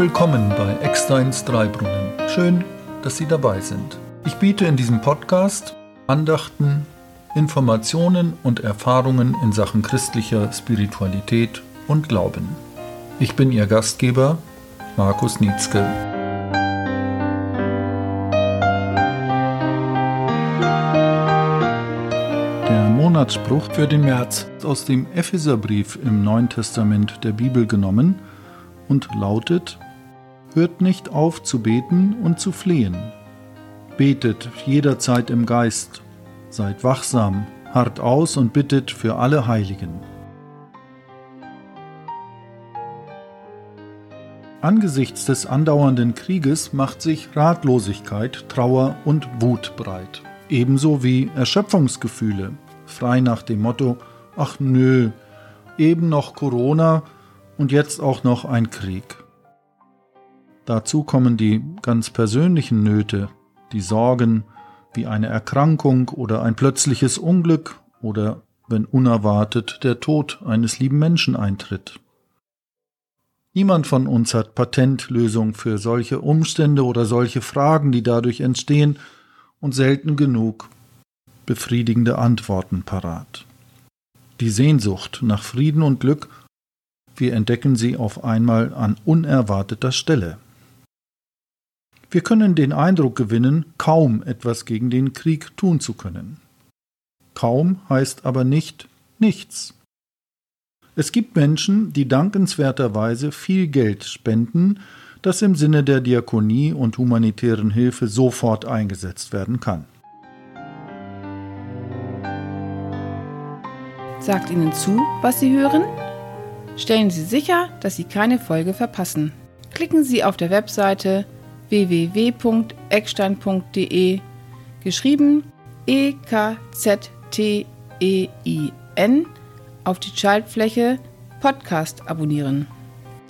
Willkommen bei Ecksteins Dreibrunnen. Schön, dass Sie dabei sind. Ich biete in diesem Podcast Andachten, Informationen und Erfahrungen in Sachen christlicher Spiritualität und Glauben. Ich bin Ihr Gastgeber, Markus Nietzsche. Der Monatsspruch für den März ist aus dem Epheserbrief im Neuen Testament der Bibel genommen und lautet: Hört nicht auf zu beten und zu flehen. Betet jederzeit im Geist, seid wachsam, hart aus und bittet für alle Heiligen. Angesichts des andauernden Krieges macht sich Ratlosigkeit, Trauer und Wut breit ebenso wie Erschöpfungsgefühle, frei nach dem Motto, ach nö, eben noch Corona und jetzt auch noch ein Krieg. Dazu kommen die ganz persönlichen Nöte, die Sorgen wie eine Erkrankung oder ein plötzliches Unglück oder wenn unerwartet der Tod eines lieben Menschen eintritt. Niemand von uns hat Patentlösung für solche Umstände oder solche Fragen, die dadurch entstehen, und selten genug befriedigende Antworten parat. Die Sehnsucht nach Frieden und Glück, wir entdecken sie auf einmal an unerwarteter Stelle. Wir können den Eindruck gewinnen, kaum etwas gegen den Krieg tun zu können. Kaum heißt aber nicht nichts. Es gibt Menschen, die dankenswerterweise viel Geld spenden, das im Sinne der Diakonie und humanitären Hilfe sofort eingesetzt werden kann. Sagt Ihnen zu, was Sie hören? Stellen Sie sicher, dass Sie keine Folge verpassen. Klicken Sie auf der Webseite www.eckstein.de geschrieben E K Z T E I N auf die Schaltfläche Podcast abonnieren.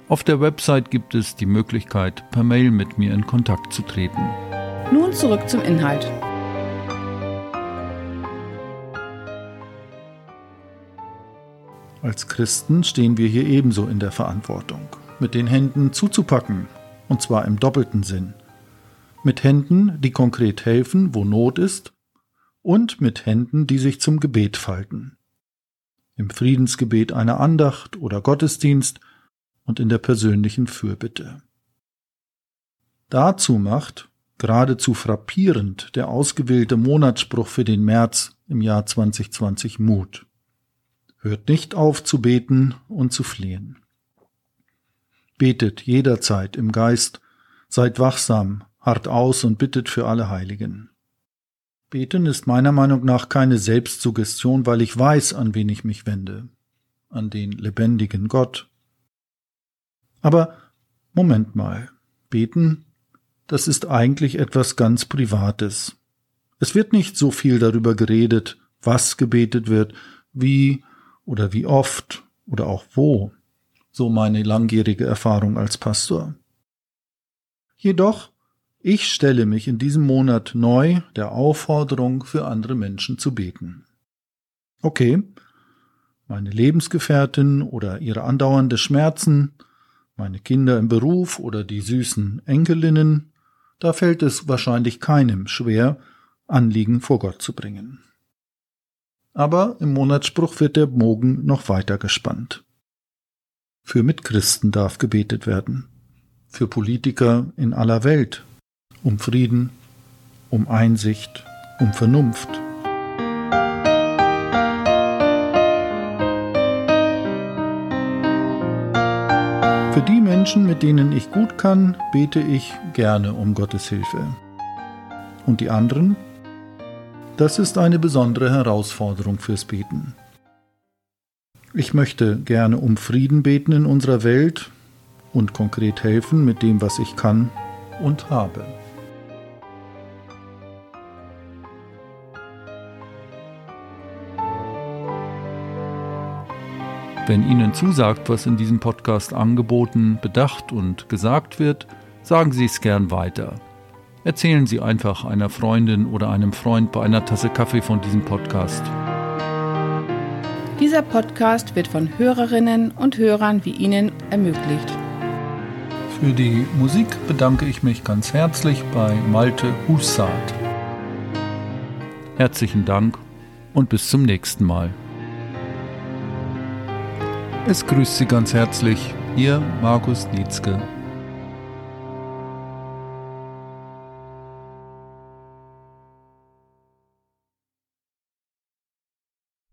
Auf der Website gibt es die Möglichkeit, per Mail mit mir in Kontakt zu treten. Nun zurück zum Inhalt. Als Christen stehen wir hier ebenso in der Verantwortung, mit den Händen zuzupacken, und zwar im doppelten Sinn. Mit Händen, die konkret helfen, wo Not ist, und mit Händen, die sich zum Gebet falten. Im Friedensgebet einer Andacht oder Gottesdienst und in der persönlichen Fürbitte. Dazu macht, geradezu frappierend, der ausgewählte Monatsspruch für den März im Jahr 2020 Mut. Hört nicht auf zu beten und zu flehen. Betet jederzeit im Geist, seid wachsam, hart aus und bittet für alle Heiligen. Beten ist meiner Meinung nach keine Selbstsuggestion, weil ich weiß, an wen ich mich wende. An den lebendigen Gott, aber Moment mal, beten, das ist eigentlich etwas ganz Privates. Es wird nicht so viel darüber geredet, was gebetet wird, wie oder wie oft oder auch wo, so meine langjährige Erfahrung als Pastor. Jedoch, ich stelle mich in diesem Monat neu der Aufforderung für andere Menschen zu beten. Okay, meine Lebensgefährtin oder ihre andauernde Schmerzen, meine Kinder im Beruf oder die süßen Enkelinnen, da fällt es wahrscheinlich keinem schwer, Anliegen vor Gott zu bringen. Aber im Monatsspruch wird der Bogen noch weiter gespannt. Für Mitchristen darf gebetet werden, für Politiker in aller Welt, um Frieden, um Einsicht, um Vernunft. Für die Menschen, mit denen ich gut kann, bete ich gerne um Gottes Hilfe. Und die anderen? Das ist eine besondere Herausforderung fürs Beten. Ich möchte gerne um Frieden beten in unserer Welt und konkret helfen mit dem, was ich kann und habe. Wenn Ihnen zusagt, was in diesem Podcast angeboten, bedacht und gesagt wird, sagen Sie es gern weiter. Erzählen Sie einfach einer Freundin oder einem Freund bei einer Tasse Kaffee von diesem Podcast. Dieser Podcast wird von Hörerinnen und Hörern wie Ihnen ermöglicht. Für die Musik bedanke ich mich ganz herzlich bei Malte Hussard. Herzlichen Dank und bis zum nächsten Mal. Es grüßt Sie ganz herzlich, Ihr Markus Nietzke.